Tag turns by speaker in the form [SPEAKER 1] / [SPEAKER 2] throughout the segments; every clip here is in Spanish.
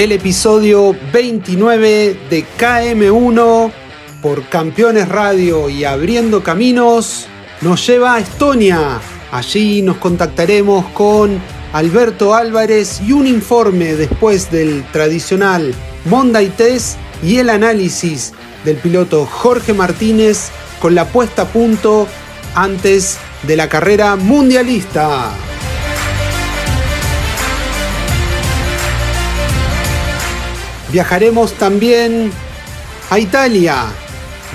[SPEAKER 1] El episodio 29 de KM1 por Campeones Radio y Abriendo Caminos nos lleva a Estonia. Allí nos contactaremos con Alberto Álvarez y un informe después del tradicional Monday Test y el análisis del piloto Jorge Martínez con la puesta a punto antes de la carrera mundialista. Viajaremos también a Italia.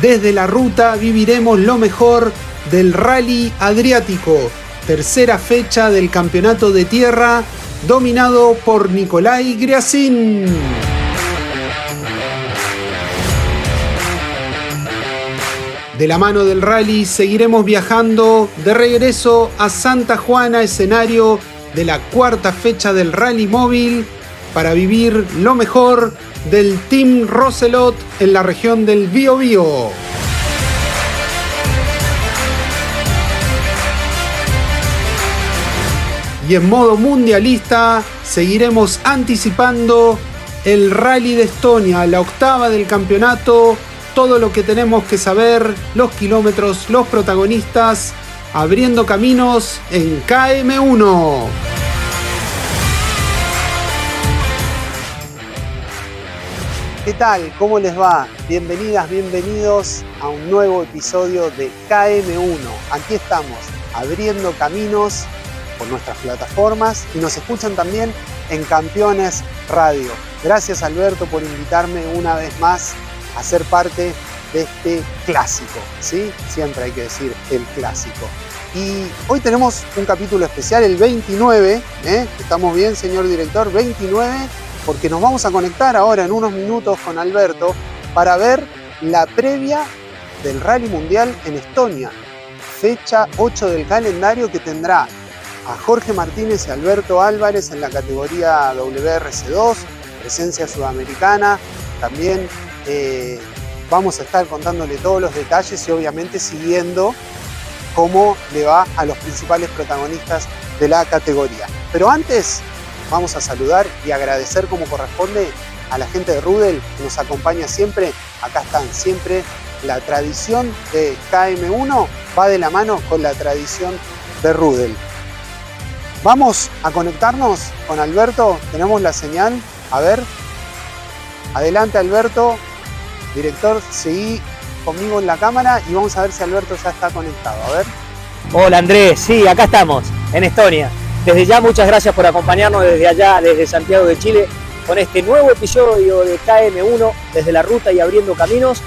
[SPEAKER 1] Desde la ruta viviremos lo mejor del Rally Adriático, tercera fecha del campeonato de tierra dominado por Nicolai Griasin. De la mano del rally seguiremos viajando de regreso a Santa Juana, escenario de la cuarta fecha del rally móvil para vivir lo mejor del Team Roselot en la región del Biobío. Y en modo mundialista seguiremos anticipando el Rally de Estonia, la octava del campeonato, todo lo que tenemos que saber, los kilómetros, los protagonistas, abriendo caminos en KM1. ¿Qué tal? ¿Cómo les va? Bienvenidas, bienvenidos a un nuevo episodio de KM1. Aquí estamos, abriendo caminos por nuestras plataformas y nos escuchan también en Campeones Radio. Gracias Alberto por invitarme una vez más a ser parte de este clásico, ¿sí? Siempre hay que decir el clásico. Y hoy tenemos un capítulo especial, el 29, ¿eh? ¿Estamos bien, señor director? 29 porque nos vamos a conectar ahora en unos minutos con Alberto para ver la previa del Rally Mundial en Estonia, fecha 8 del calendario que tendrá a Jorge Martínez y Alberto Álvarez en la categoría WRC2, presencia sudamericana, también eh, vamos a estar contándole todos los detalles y obviamente siguiendo cómo le va a los principales protagonistas de la categoría. Pero antes vamos a saludar y agradecer como corresponde a la gente de Rudel que nos acompaña siempre. Acá están siempre. La tradición de KM1 va de la mano con la tradición de Rudel. Vamos a conectarnos con Alberto. Tenemos la señal. A ver. Adelante Alberto. Director, seguí conmigo en la cámara y vamos a ver si Alberto ya está conectado. A ver.
[SPEAKER 2] Hola Andrés, sí, acá estamos, en Estonia. Desde ya muchas gracias por acompañarnos desde allá, desde Santiago de Chile, con este nuevo episodio de KM1 desde la ruta y abriendo caminos.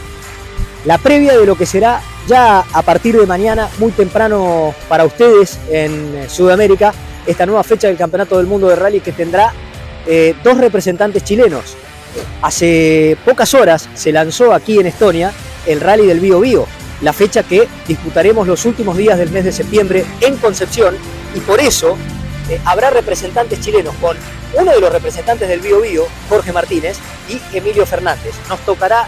[SPEAKER 2] La previa de lo que será ya a partir de mañana, muy temprano para ustedes en Sudamérica, esta nueva fecha del Campeonato del Mundo de Rally que tendrá eh, dos representantes chilenos. Hace pocas horas se lanzó aquí en Estonia el Rally del Bio Bio, la fecha que disputaremos los últimos días del mes de septiembre en Concepción y por eso eh, habrá representantes chilenos con uno de los representantes del Bio Bio, Jorge Martínez, y Emilio Fernández. Nos tocará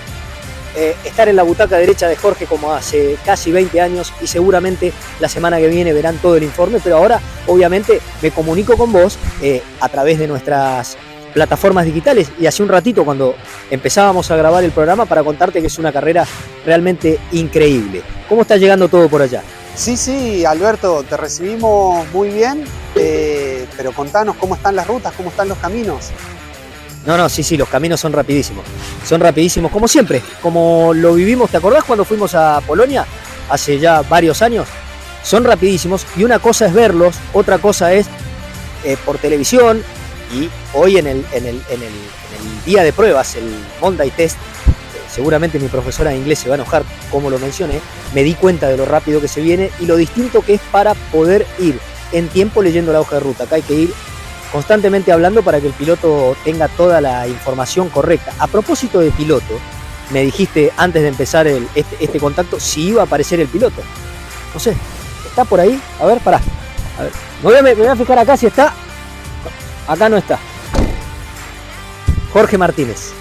[SPEAKER 2] eh, estar en la butaca derecha de Jorge como hace casi 20 años y seguramente la semana que viene verán todo el informe, pero ahora obviamente me comunico con vos eh, a través de nuestras plataformas digitales y hace un ratito cuando empezábamos a grabar el programa para contarte que es una carrera realmente increíble. ¿Cómo está llegando todo por allá?
[SPEAKER 1] Sí, sí, Alberto, te recibimos muy bien, eh, pero contanos cómo están las rutas, cómo están los caminos.
[SPEAKER 2] No, no, sí, sí, los caminos son rapidísimos. Son rapidísimos, como siempre, como lo vivimos, ¿te acordás cuando fuimos a Polonia? Hace ya varios años. Son rapidísimos y una cosa es verlos, otra cosa es eh, por televisión y hoy en el, en, el, día de pruebas, el Monday Test, seguramente mi profesora de inglés se va a enojar como lo mencioné, me di cuenta de lo rápido que se viene y lo distinto que es para poder ir en tiempo leyendo la hoja de ruta. Acá hay que ir constantemente hablando para que el piloto tenga toda la información correcta. A propósito de piloto, me dijiste antes de empezar este, este, contacto si iba a aparecer el piloto. No sé, ¿está por ahí? A ver, pará. A ver, voy a, me voy a fijar acá si está. Acá no está. Jorge Martínez,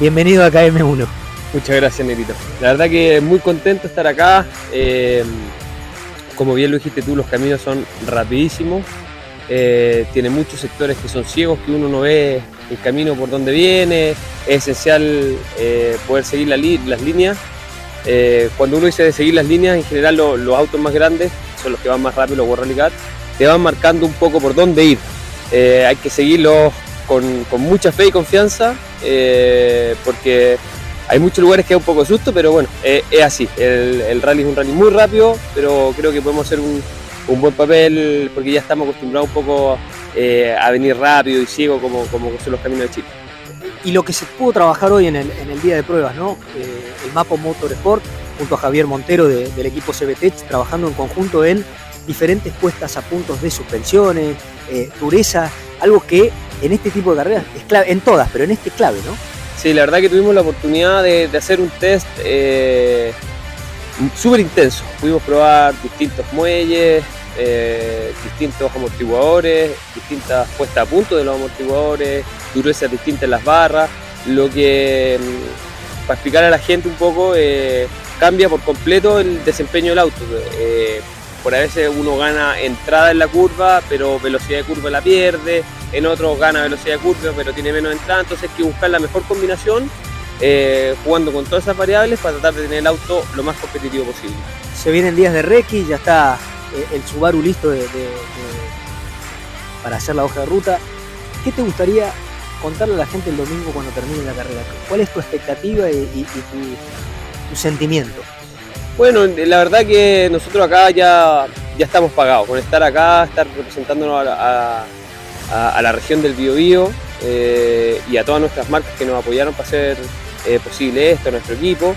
[SPEAKER 2] bienvenido a KM1.
[SPEAKER 3] Muchas gracias, Nerito. La verdad que muy contento estar acá. Eh, como bien lo dijiste tú, los caminos son rapidísimos. Eh, tiene muchos sectores que son ciegos, que uno no ve el camino por donde viene. Es esencial eh, poder seguir las líneas. Cuando uno dice de seguir las líneas, en general los autos más grandes, son los que van más rápido, los World Rally te van marcando un poco por dónde ir. hay que seguirlos con, mucha fe y confianza, porque hay muchos lugares que da un poco de susto, pero bueno, es así. el, rally es un rally muy rápido, pero creo que podemos hacer un, buen papel porque ya estamos acostumbrados un poco eh, a venir rápido y ciego como, como son los caminos de Chile.
[SPEAKER 2] Y lo que se pudo trabajar hoy en el, en el día de pruebas, ¿no? Eh, el Mapo Motorsport junto a Javier Montero del equipo CBTech trabajando en conjunto en diferentes puestas a puntos de suspensiones, eh, dureza, algo que en este tipo de carreras es clave, en todas, pero en este es clave, ¿no?
[SPEAKER 3] Sí, la verdad que tuvimos la oportunidad de, hacer un test súper intenso. Pudimos probar distintos muelles, eh, distintos amortiguadores, distintas puestas a punto de los amortiguadores, durezas distintas en las barras, lo que, mm, para explicar a la gente un poco, eh, cambia por completo el desempeño del auto. Eh, por a veces uno gana entrada en la curva, pero velocidad de curva la pierde, en otros gana velocidad de curva, pero tiene menos entrada, entonces hay que buscar la mejor combinación eh, jugando con todas esas variables para tratar de tener el auto lo más competitivo posible.
[SPEAKER 2] Se vienen días de Reiki, ya está eh, el Subaru listo para hacer la hoja de ruta. ¿Qué te gustaría contarle a la gente el domingo cuando termine la carrera? ¿Cuál es tu expectativa y, tu, sentimiento?
[SPEAKER 3] Bueno, la verdad que nosotros acá ya, ya estamos pagados con estar acá, estar representándonos a, la región del Biobío eh, y a todas nuestras marcas que nos apoyaron para hacer eh, posible esto, nuestro equipo.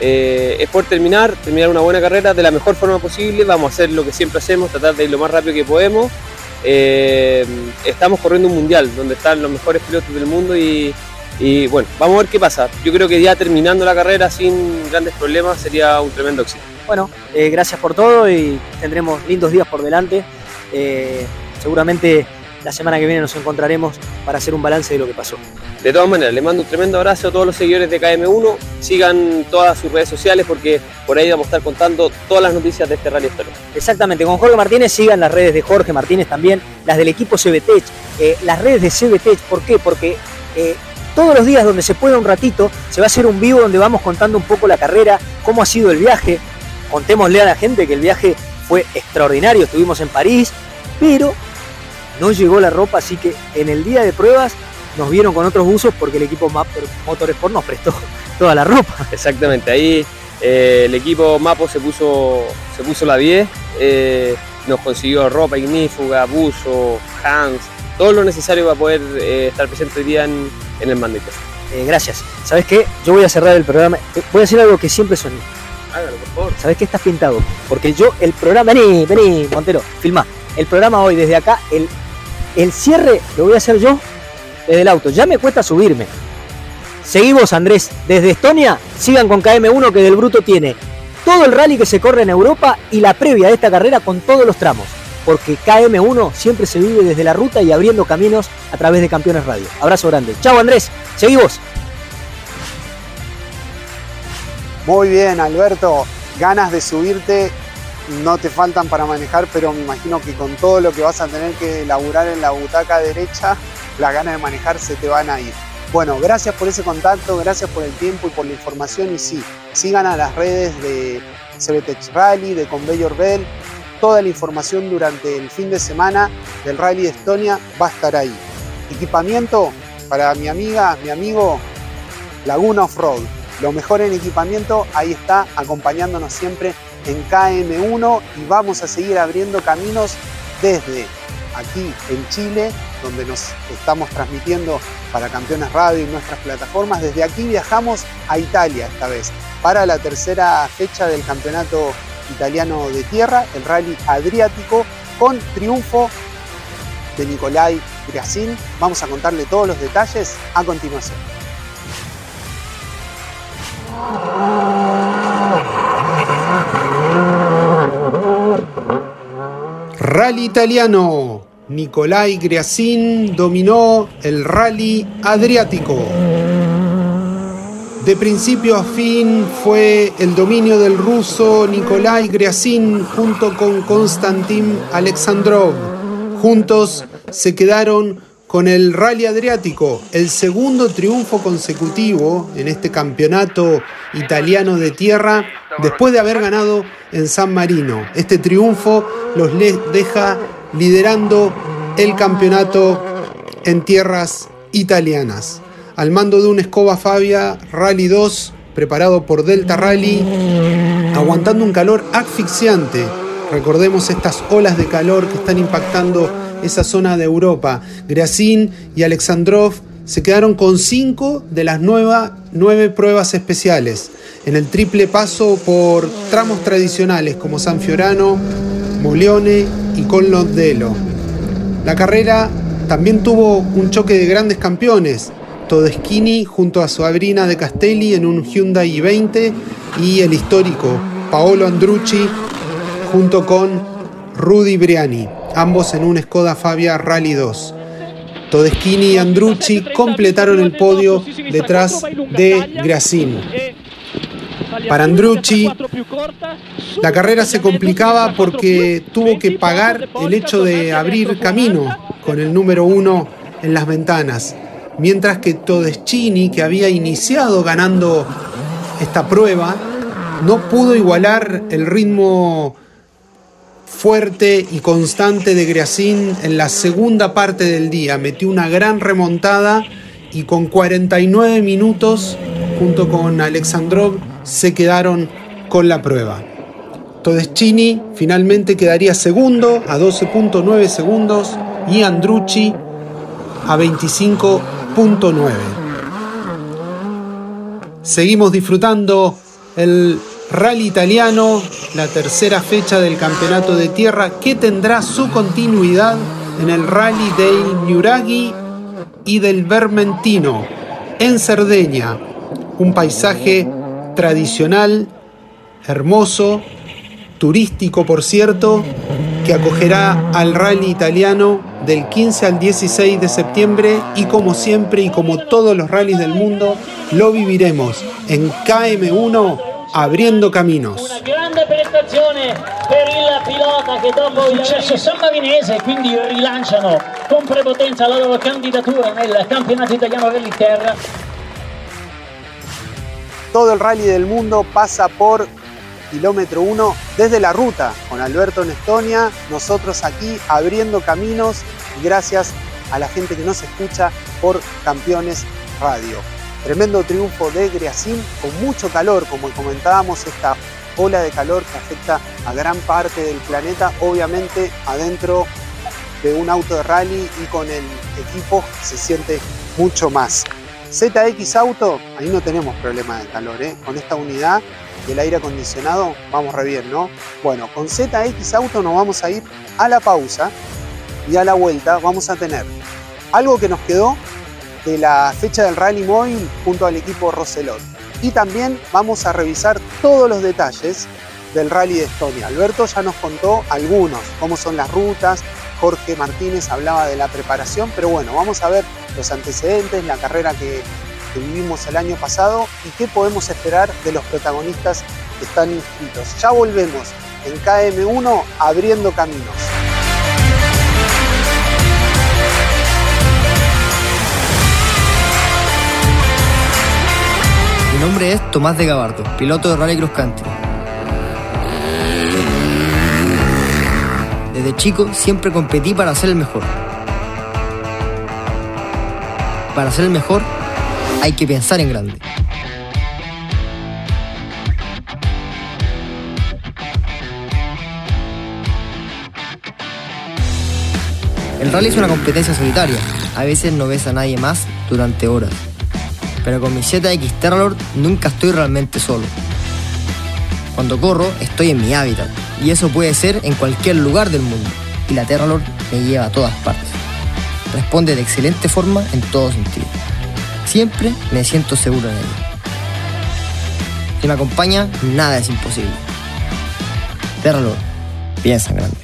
[SPEAKER 3] Eh, es por terminar, terminar una buena carrera de la mejor forma posible, vamos a hacer lo que siempre hacemos, tratar de ir lo más rápido que podemos. Eh, estamos corriendo un mundial donde están los mejores pilotos del mundo y, bueno, vamos a ver qué pasa. Yo creo que ya terminando la carrera sin grandes problemas sería un tremendo éxito.
[SPEAKER 2] Bueno, gracias por todo y tendremos lindos días por delante. seguramente la semana que viene nos encontraremos para hacer un balance de lo que pasó.
[SPEAKER 3] De todas maneras, le mando un tremendo abrazo a todos los seguidores de KM1. Sigan todas sus redes sociales porque por ahí vamos a estar contando todas las noticias de este Rally Story.
[SPEAKER 2] Exactamente, con Jorge Martínez sigan las redes de Jorge Martínez también, las del equipo CBTech, eh, las redes de CBTech. ¿Por qué? Porque eh, todos los días donde se pueda un ratito se va a hacer un vivo donde vamos contando un poco la carrera, cómo ha sido el viaje. Contémosle a la gente que el viaje fue extraordinario, estuvimos en París, pero no llegó la ropa, así que en el día de pruebas nos vieron con otros usos porque el equipo Motorsport nos prestó toda la ropa.
[SPEAKER 3] Exactamente, ahí eh, el equipo Mapo se puso, se puso la 10, eh, nos consiguió ropa ignífuga, buzo, hands, todo lo necesario para poder eh, estar presente hoy día en, el Mandete.
[SPEAKER 2] gracias. ¿Sabes qué? Yo voy a cerrar el programa. Voy a hacer algo que siempre soñé.
[SPEAKER 3] Hágalo, por favor.
[SPEAKER 2] ¿Sabes qué? Estás pintado. Porque yo, el programa. Vení, vení, Montero, filma. El programa hoy desde acá, el el cierre lo voy a hacer yo desde el auto. Ya me cuesta subirme. Seguimos, Andrés. Desde Estonia, sigan con KM1 que del Bruto tiene todo el rally que se corre en Europa y la previa de esta carrera con todos los tramos. Porque KM1 siempre se vive desde la ruta y abriendo caminos a través de Campeones Radio. Abrazo grande. Chao, Andrés. Seguimos.
[SPEAKER 1] Muy bien, Alberto. Ganas de subirte no te faltan para manejar, pero me imagino que con todo lo que vas a tener que laburar en la butaca derecha, las ganas de manejar se te van a ir. Bueno, gracias por ese contacto, gracias por el tiempo y por la información y sí, sigan a las redes de CBTX Rally, de Conveyor Bell, toda la información durante el fin de semana del Rally de Estonia va a estar ahí. Equipamiento para mi amiga, mi amigo, Laguna Off-Road. Lo mejor en equipamiento, ahí está, acompañándonos siempre en KM1 y vamos a seguir abriendo caminos desde aquí en Chile, donde nos estamos transmitiendo para Campeones Radio y nuestras plataformas. Desde aquí viajamos a Italia esta vez para la tercera fecha del Campeonato Italiano de Tierra, el Rally Adriático, con triunfo de Nicolai Griasin. Vamos a contarle todos los detalles a continuación. Rally italiano. Nicolai Griasin dominó el rally adriático. De principio a fin fue el dominio del ruso Nikolai Griasin junto con Konstantin Alexandrov. Juntos se quedaron con el Rally Adriático, el segundo triunfo consecutivo en este campeonato italiano de tierra después de haber ganado en San Marino. Este triunfo los deja liderando el campeonato en tierras italianas al mando de un Escoba Fabia Rally 2 preparado por Delta Rally, aguantando un calor asfixiante. Recordemos estas olas de calor que están impactando esa zona de Europa. Greasin y Alexandrov se quedaron con cinco de las nueve pruebas especiales, en el triple paso por tramos tradicionales como San Fiorano, Molione y Colnodelo. La carrera también tuvo un choque de grandes campeones, Todeschini junto a Sabrina de Castelli en un Hyundai i20 y el histórico Paolo Andrucci junto con Rudy Briani, ambos en un Skoda Fabia Rally 2. Todeschini y Andrucci completaron el podio detrás de Grasin. Para Andrucci, la carrera se complicaba porque tuvo que pagar el hecho de abrir camino con el número uno en las ventanas mientras que Todeschini, que había iniciado ganando esta prueba, no pudo igualar el ritmo fuerte y constante de Griasin en la segunda parte del día. Metió una gran remontada y con 49 minutos, junto con Alexandrov, se quedaron con la prueba. Todeschini finalmente quedaría segundo a 12.9 segundos y Andrucci a 25 9. Seguimos disfrutando el rally italiano, la tercera fecha del campeonato de tierra que tendrá su continuidad en el rally del Nuraghi y del Vermentino en Cerdeña, un paisaje tradicional, hermoso, turístico por cierto, que acogerá al rally italiano del 15 al 16 de septiembre y como siempre y como todos los rallies del mundo lo viviremos en KM1 abriendo caminos.
[SPEAKER 4] Una grande prestazione per il pilota che dopo il successo sammarinese quindi rilanciano con prepotenza la loro candidatura nel campionato italiano Rally Terra.
[SPEAKER 1] Todo el rally del mundo pasa por kilómetro 1 desde la ruta con Alberto en Estonia, nosotros aquí abriendo caminos gracias a la gente que nos escucha por Campeones Radio. Tremendo triunfo de Griasim con mucho calor, como comentábamos, esta ola de calor que afecta a gran parte del planeta, obviamente adentro de un auto de rally y con el equipo se siente mucho más. ZX Auto, ahí no tenemos problema de calor, ¿eh? con esta unidad del aire acondicionado, vamos re bien, ¿no? Bueno, con ZX Auto nos vamos a ir a la pausa y a la vuelta vamos a tener algo que nos quedó de la fecha del Rally Móvil junto al equipo Roselot. Y también vamos a revisar todos los detalles del Rally de Estonia. Alberto ya nos contó algunos, cómo son las rutas, Jorge Martínez hablaba de la preparación, pero bueno, vamos a ver los antecedentes, la carrera que que vivimos el año pasado y qué podemos esperar de los protagonistas que están inscritos. Ya volvemos en KM1 abriendo caminos.
[SPEAKER 5] Nombre es Tomás de Gabardo, piloto de Rally Cross Country. Desde chico siempre competí para ser el mejor. Para ser el mejor hay que pensar en grande. El rally es una competencia solitaria. A veces no ves a nadie más durante horas. Pero con mi ZX Terralord nunca estoy realmente solo. Cuando corro estoy en mi hábitat y eso puede ser en cualquier lugar del mundo. Y la Terralord me lleva a todas partes. Responde de excelente forma en todo sentido. Siempre me siento seguro en ella. Si me acompaña, nada es imposible. Terralord, piensa en grande.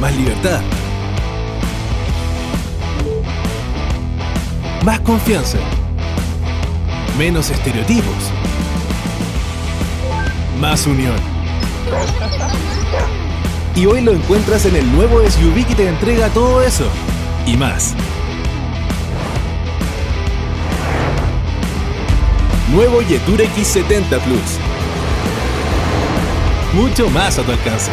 [SPEAKER 6] Más libertad. Más confianza. Menos estereotipos. Más unión. Y hoy lo encuentras en el nuevo SUV que te entrega todo eso. Y más. Nuevo Yetur X70 Plus. Mucho más a tu alcance.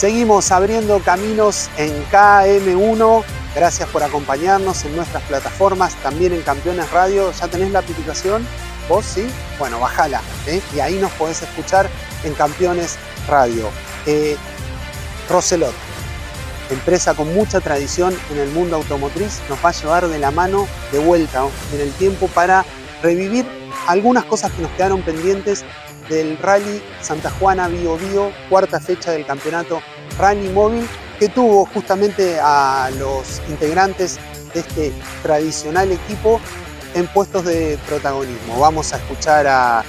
[SPEAKER 1] Seguimos abriendo caminos en KM1. Gracias por acompañarnos en nuestras plataformas, también en Campeones Radio. ¿Ya tenés la aplicación? ¿Vos sí? Bueno, bájala. ¿eh? Y ahí nos podés escuchar en Campeones Radio. Eh, Roselot, empresa con mucha tradición en el mundo automotriz, nos va a llevar de la mano de vuelta en el tiempo para revivir algunas cosas que nos quedaron pendientes del Rally Santa Juana Bio Bio, cuarta fecha del campeonato Rally Móvil, que tuvo justamente a los integrantes de este tradicional equipo en puestos de protagonismo. Vamos a escuchar a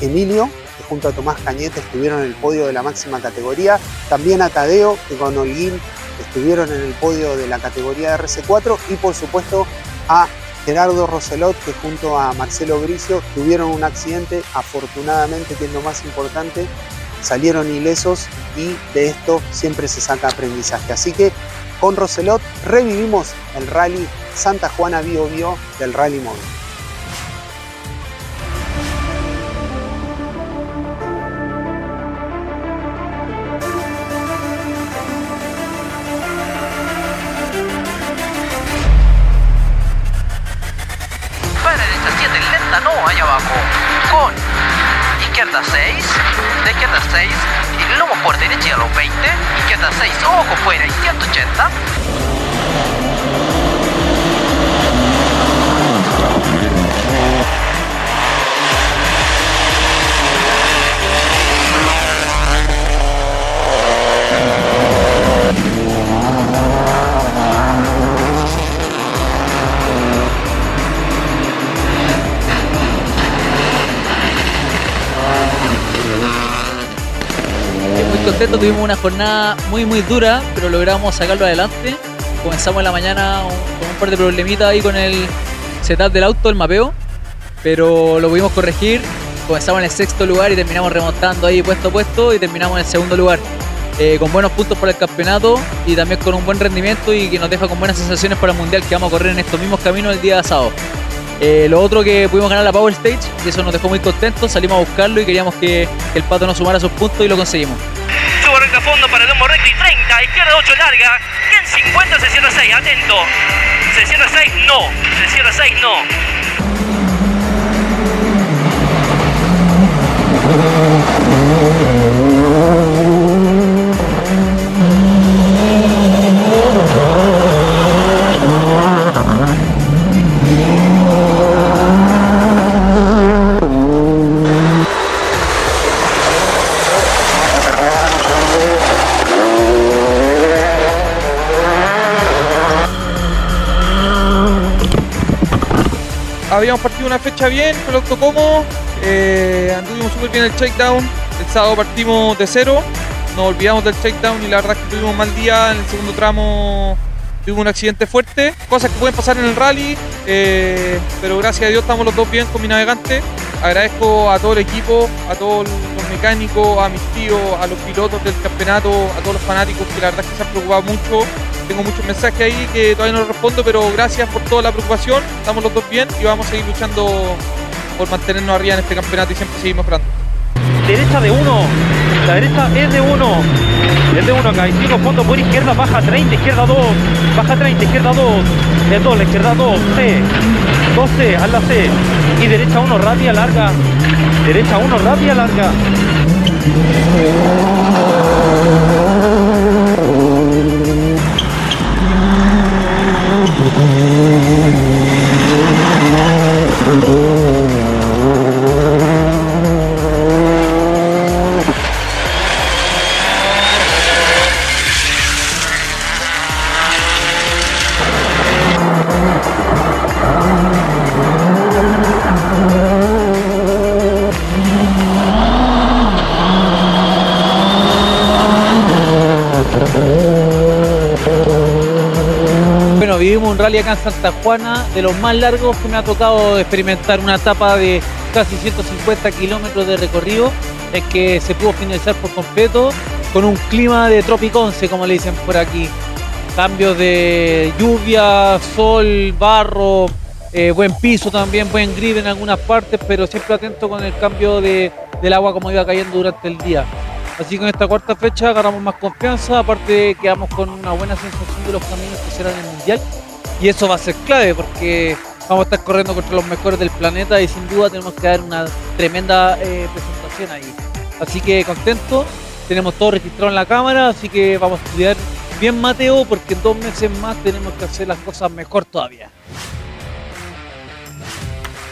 [SPEAKER 1] Emilio, que junto a Tomás Cañete estuvieron en el podio de la máxima categoría, también a Tadeo, que con Holguín estuvieron en el podio de la categoría de RC4 y por supuesto a Gerardo Roselot, que junto a Marcelo Bricio tuvieron un accidente, afortunadamente, que es lo más importante, salieron ilesos y de esto siempre se saca aprendizaje. Así que con Roselot revivimos el rally Santa Juana Bio Bio del Rally Móvil.
[SPEAKER 7] Izquierda 6, de izquierda 6, y lomo por derecha a los 20, izquierda 6, ojo fuera y 180.
[SPEAKER 8] Estoy muy contento, tuvimos una jornada muy muy dura, pero logramos sacarlo adelante. Comenzamos en la mañana con un par de problemitas ahí con el setup del auto, el mapeo, pero lo pudimos corregir. Comenzamos en el sexto lugar y terminamos remontando ahí puesto a puesto y terminamos en el segundo lugar. Eh, con buenos puntos para el campeonato y también con un buen rendimiento y que nos deja con buenas sensaciones para el mundial que vamos a correr en estos mismos caminos el día de sábado. Eh, lo otro que pudimos ganar la Power Stage y eso nos dejó muy contentos, salimos a buscarlo y queríamos que, que el pato nos sumara sus puntos y lo conseguimos.
[SPEAKER 7] Fondo para el hombro recto y 30, izquierda 8 larga, en 50 se cierra 6, atento. Se cierra 6, no. Se cierra 6, no.
[SPEAKER 9] Bien auto cómodo, eh, anduvimos súper bien el shakedown, el sábado partimos de cero, nos olvidamos del shakedown y la verdad es que tuvimos un mal día en el segundo tramo. Tuvimos un accidente fuerte, cosas que pueden pasar en el rally, eh, pero gracias a Dios estamos los dos bien con mi navegante. Agradezco a todo el equipo, a todos los mecánicos, a mis tíos, a los pilotos del campeonato, a todos los fanáticos que la verdad es que se han preocupado mucho. Tengo muchos mensajes ahí que todavía no respondo, pero gracias por toda la preocupación. Estamos los dos bien y vamos a seguir luchando por mantenernos arriba en este campeonato y siempre seguir mejorando.
[SPEAKER 7] Derecha de 1, la derecha es de 1. Es de 1 acá, y sigo fondo por izquierda, baja 30, izquierda 2, baja 30, izquierda 2, es 2, la izquierda 2, C, 12, haz la C, y derecha 1, rápida, larga, derecha 1, rápida, larga. Oh, my God. Vivimos un rally acá en Santa Juana, de los más largos que me ha tocado experimentar una etapa de casi 150 kilómetros de recorrido, es que se pudo finalizar por completo con un clima de tropiconce, como le dicen por aquí. Cambios de lluvia, sol, barro, eh, buen piso también, buen grip en algunas partes, pero siempre atento con el cambio de, del agua como iba cayendo durante el día. Así que en esta cuarta fecha agarramos más confianza, aparte quedamos con una buena sensación de los caminos que serán en el Mundial. Y eso va a ser clave porque vamos a estar corriendo contra los mejores del planeta y sin duda tenemos que dar una tremenda eh, presentación ahí. Así que contento, tenemos todo registrado en la cámara, así que vamos a estudiar bien Mateo porque en dos meses más tenemos que hacer las cosas mejor todavía.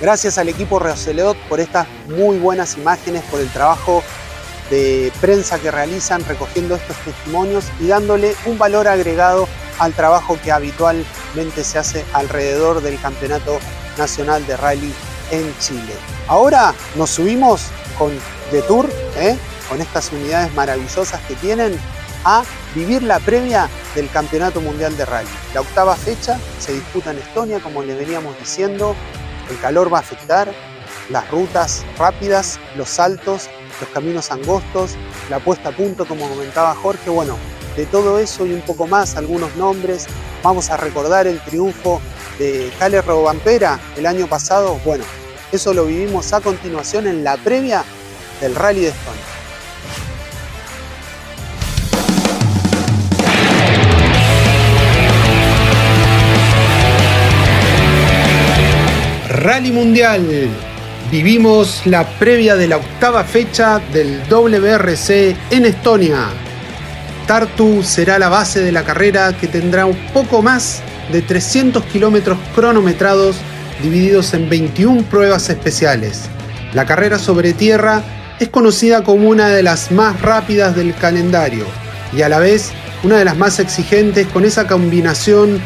[SPEAKER 1] Gracias al equipo Roselot por estas muy buenas imágenes, por el trabajo de prensa que realizan recogiendo estos testimonios y dándole un valor agregado al trabajo que habitualmente se hace alrededor del Campeonato Nacional de Rally en Chile. Ahora nos subimos con The Tour, ¿eh? con estas unidades maravillosas que tienen, a vivir la previa del Campeonato Mundial de Rally. La octava fecha se disputa en Estonia, como les veníamos diciendo. El calor va a afectar las rutas rápidas, los saltos, los caminos angostos, la puesta a punto, como comentaba Jorge. Bueno, de todo eso y un poco más, algunos nombres. Vamos a recordar el triunfo de Cale Robampera el año pasado. Bueno, eso lo vivimos a continuación en la previa del Rally de Estonia. Rally Mundial. Vivimos la previa de la octava fecha del WRC en Estonia. Tartu será la base de la carrera que tendrá un poco más de 300 kilómetros cronometrados divididos en 21 pruebas especiales. La carrera sobre tierra es conocida como una de las más rápidas del calendario y a la vez una de las más exigentes con esa combinación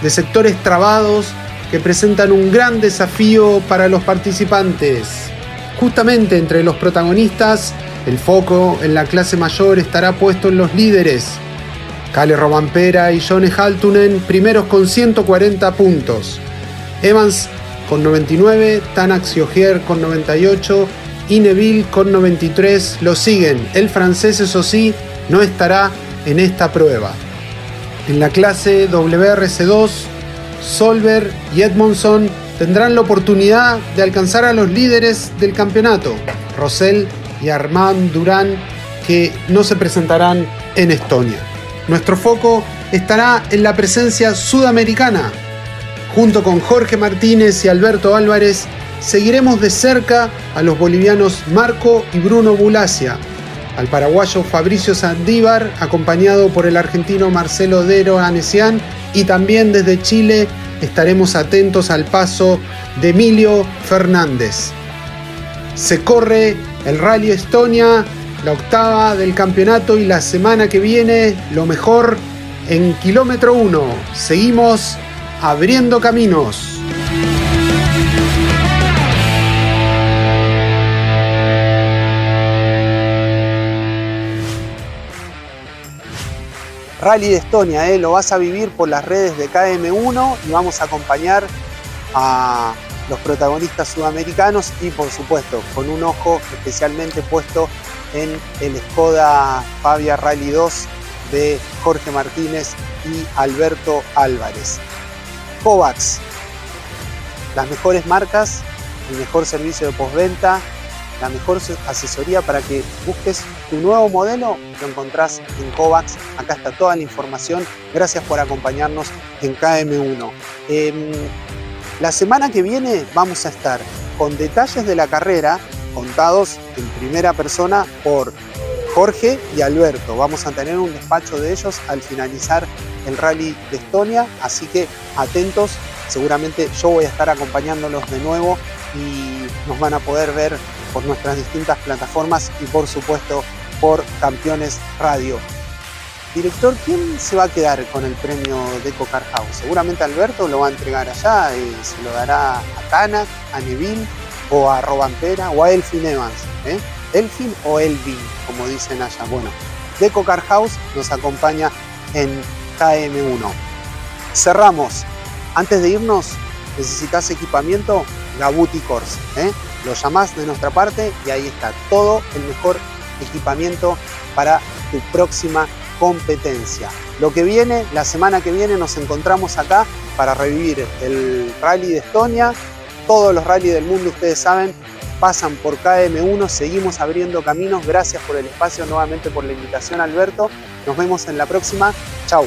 [SPEAKER 1] de sectores trabados que presentan un gran desafío para los participantes. Justamente entre los protagonistas, el foco en la clase mayor estará puesto en los líderes. Kale Robampera y Johnny Haltunen primeros con 140 puntos. Evans con 99, Tanak Siogier con 98 y Neville con 93 lo siguen. El francés, eso sí, no estará en esta prueba. En la clase WRC2, Solver y Edmondson tendrán la oportunidad de alcanzar a los líderes del campeonato, Rosell y Armand Durán, que no se presentarán en Estonia. Nuestro foco estará en la presencia sudamericana. Junto con Jorge Martínez y Alberto Álvarez, seguiremos de cerca a los bolivianos Marco y Bruno Bulacia, al paraguayo Fabricio Sandívar, acompañado por el argentino Marcelo Dero Anesian, y también desde Chile estaremos atentos al paso de Emilio Fernández. Se corre el Rally Estonia, la octava del campeonato y la semana que viene lo mejor en kilómetro 1. Seguimos abriendo caminos. Rally de Estonia, ¿eh? lo vas a vivir por las redes de KM1 y vamos a acompañar a los protagonistas sudamericanos y por supuesto con un ojo especialmente puesto en el Skoda Fabia Rally 2 de Jorge Martínez y Alberto Álvarez. Kovacs, las mejores marcas, el mejor servicio de postventa, la mejor asesoría para que busques tu nuevo modelo, lo encontrás en Kovacs. Acá está toda la información. Gracias por acompañarnos en KM1. Em, la semana que viene vamos a estar con detalles de la carrera contados en primera persona por Jorge y Alberto. Vamos a tener un despacho de ellos al finalizar el rally de Estonia, así que atentos, seguramente yo voy a estar acompañándolos de nuevo y nos van a poder ver por nuestras distintas plataformas y por supuesto por Campeones Radio. Director, ¿quién se va a quedar con el premio de Car House? Seguramente Alberto lo va a entregar allá, y se lo dará a Tanak, a Neville o a Robampera o a Elfin Evans. ¿eh? Elfin o Elvin, como dicen allá. Bueno, Deco Car House nos acompaña en KM1. Cerramos. Antes de irnos, necesitas equipamiento, Gabuti Course. ¿eh? Lo llamás de nuestra parte y ahí está todo el mejor equipamiento para tu próxima competencia. Lo que viene, la semana que viene nos encontramos acá para revivir el rally de Estonia. Todos los rallies del mundo, ustedes saben, pasan por KM1, seguimos abriendo caminos. Gracias por el espacio, nuevamente por la invitación, Alberto. Nos vemos en la próxima. Chau.